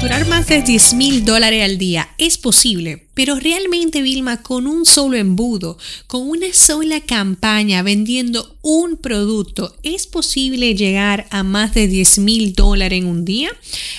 Facturar más de 10 mil dólares al día es posible, pero realmente Vilma con un solo embudo, con una sola campaña vendiendo un producto, ¿es posible llegar a más de 10 mil dólares en un día?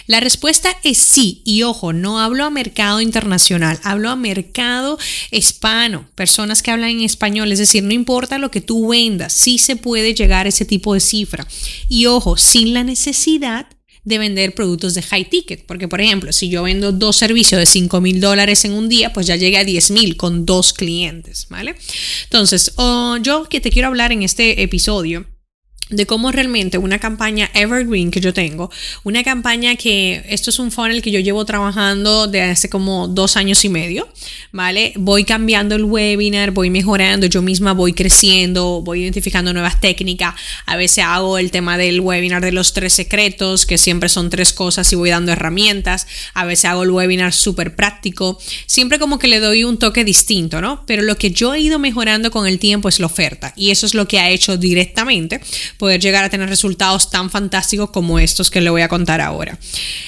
La respuesta es sí, y ojo, no hablo a mercado internacional, hablo a mercado hispano, personas que hablan en español, es decir, no importa lo que tú vendas, sí se puede llegar a ese tipo de cifra. Y ojo, sin la necesidad de vender productos de high ticket. Porque, por ejemplo, si yo vendo dos servicios de 5 mil dólares en un día, pues ya llegué a 10 mil con dos clientes, ¿vale? Entonces, oh, yo que te quiero hablar en este episodio de cómo realmente una campaña evergreen que yo tengo, una campaña que esto es un funnel que yo llevo trabajando de hace como dos años y medio, ¿vale? Voy cambiando el webinar, voy mejorando, yo misma voy creciendo, voy identificando nuevas técnicas, a veces hago el tema del webinar de los tres secretos, que siempre son tres cosas y voy dando herramientas, a veces hago el webinar súper práctico, siempre como que le doy un toque distinto, ¿no? Pero lo que yo he ido mejorando con el tiempo es la oferta y eso es lo que ha hecho directamente poder llegar a tener resultados tan fantásticos como estos que le voy a contar ahora.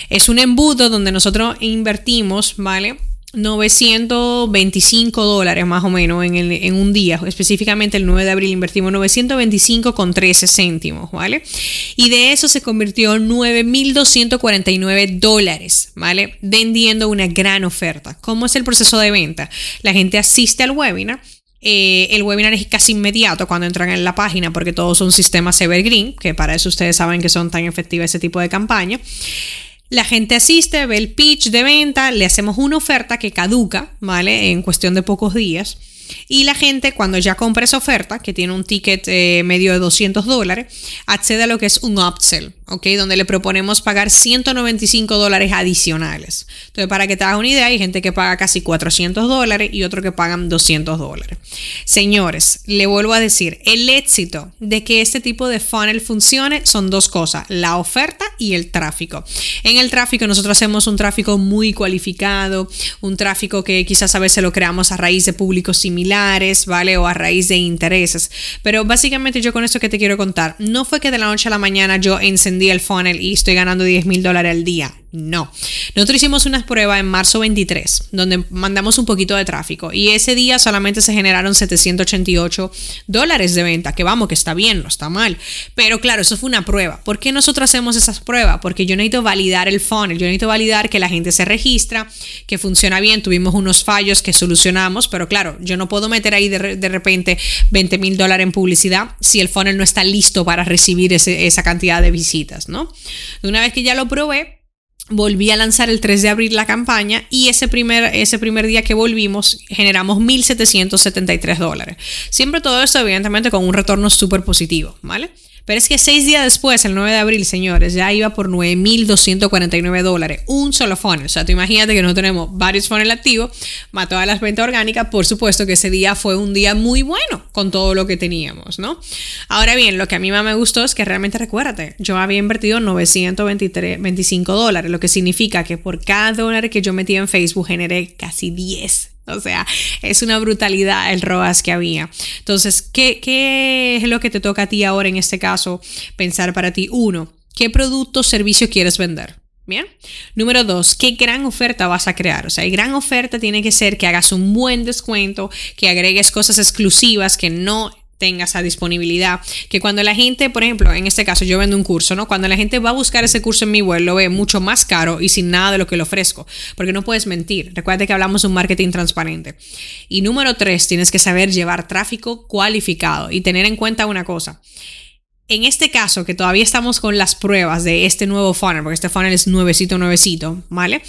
Es un embudo donde nosotros invertimos, ¿vale? 925 dólares más o menos en, en, un día, específicamente el 9 de abril invertimos 925 con 13 céntimos, ¿vale? Y de eso se convirtió en 9.249 dólares, ¿vale? Vendiendo una gran oferta. ¿Cómo es el proceso de venta? La gente asiste al webinar eh, el webinar es casi inmediato cuando entran en la página porque todos son sistemas evergreen, que para eso ustedes saben que son tan efectivas ese tipo de campaña. La gente asiste, ve el pitch de venta, le hacemos una oferta que caduca, ¿vale? En cuestión de pocos días. Y la gente cuando ya compra esa oferta, que tiene un ticket eh, medio de 200 dólares, accede a lo que es un upsell, ¿ok? Donde le proponemos pagar 195 dólares adicionales. Entonces, para que te hagas una idea, hay gente que paga casi 400 dólares y otro que pagan 200 dólares. Señores, le vuelvo a decir, el éxito de que este tipo de funnel funcione son dos cosas, la oferta y el tráfico. En el tráfico nosotros hacemos un tráfico muy cualificado, un tráfico que quizás a veces lo creamos a raíz de públicos similares, ¿vale? O a raíz de intereses. Pero básicamente yo con esto que te quiero contar, no fue que de la noche a la mañana yo encendí el funnel y estoy ganando 10 mil dólares al día. No. Nosotros hicimos unas pruebas en marzo 23, donde mandamos un poquito de tráfico y ese día solamente se generaron 788 dólares de venta, que vamos, que está bien, no está mal. Pero claro, eso fue una prueba. ¿Por qué nosotros hacemos esas pruebas? Porque yo necesito validar el funnel, yo necesito validar que la gente se registra, que funciona bien. Tuvimos unos fallos que solucionamos, pero claro, yo no puedo meter ahí de, repente 20 mil dólares en publicidad si el funnel no está listo para recibir esa cantidad de visitas, ¿no? Una vez que ya lo probé, volví a lanzar el 3 de abril la campaña y ese primer, ese primer día que volvimos generamos 1.773 dólares. Siempre todo esto evidentemente con un retorno súper positivo, ¿vale? Pero es que seis días después, el 9 de abril, señores, ya iba por 9.249 dólares. Un solo funnel. O sea, tú imagínate que no tenemos varios funnels activos, más todas las ventas orgánicas. Por supuesto que ese día fue un día muy bueno con todo lo que teníamos, ¿no? Ahora bien, lo que a mí más me gustó es que realmente recuérdate, yo había invertido 925 dólares, lo que significa que por cada dólar que yo metí en Facebook generé casi 10 o sea, es una brutalidad el ROAS que había. Entonces, ¿qué, ¿qué, es lo que te toca a ti ahora en este caso pensar para ti? Uno, ¿qué producto o servicio quieres vender? Bien. Número dos, ¿qué gran oferta vas a crear? O sea, gran oferta tiene que ser que hagas un buen descuento, que agregues cosas exclusivas que no tenga esa disponibilidad. Que cuando la gente, por ejemplo, en este caso yo vendo un curso, ¿no? Cuando la gente va a buscar ese curso en mi web, lo ve mucho más caro y sin nada de lo que le ofrezco. Porque no puedes mentir. Recuerda que hablamos de un marketing transparente. Y número tres, tienes que saber llevar tráfico cualificado y tener en cuenta una cosa. En este caso, que todavía estamos con las pruebas de este nuevo funnel, porque este funnel es nuevecito, nuevecito, ¿vale?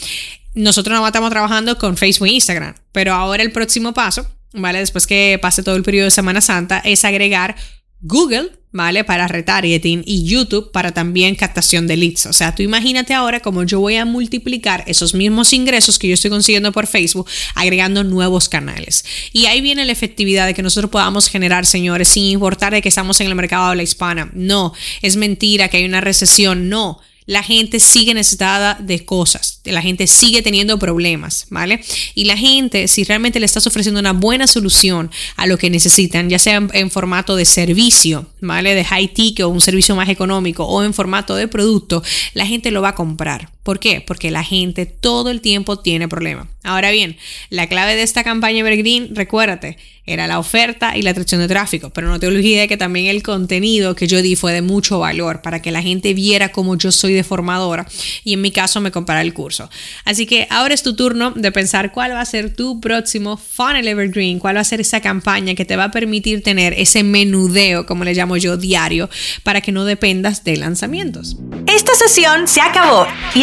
Nosotros no estamos trabajando con Facebook e Instagram, pero ahora el próximo paso ¿vale? Después que pase todo el periodo de Semana Santa, es agregar Google ¿vale? Para retargeting y YouTube para también captación de leads. O sea, tú imagínate ahora cómo yo voy a multiplicar esos mismos ingresos que yo estoy consiguiendo por Facebook agregando nuevos canales. Y ahí viene la efectividad de que nosotros podamos generar, señores, sin importar de que estamos en el mercado de la hispana. No, es mentira que hay una recesión. No la gente sigue necesitada de cosas, la gente sigue teniendo problemas, ¿vale? Y la gente, si realmente le estás ofreciendo una buena solución a lo que necesitan, ya sea en, formato de servicio, ¿vale? De high ticket o un servicio más económico o en formato de producto, la gente lo va a comprar. ¿Por qué? Porque la gente todo el tiempo tiene problemas. Ahora bien, la clave de esta campaña Evergreen, recuérdate, era la oferta y la atracción de tráfico, pero no te olvides que también el contenido que yo di fue de mucho valor para que la gente viera cómo yo soy de formadora y en mi caso me comprara el curso. Así que ahora es tu turno de pensar cuál va a ser tu próximo funnel evergreen, cuál va a ser esa campaña que te va a permitir tener ese menudeo, como le llamo yo, diario, para que no dependas de lanzamientos. Esta sesión se acabó y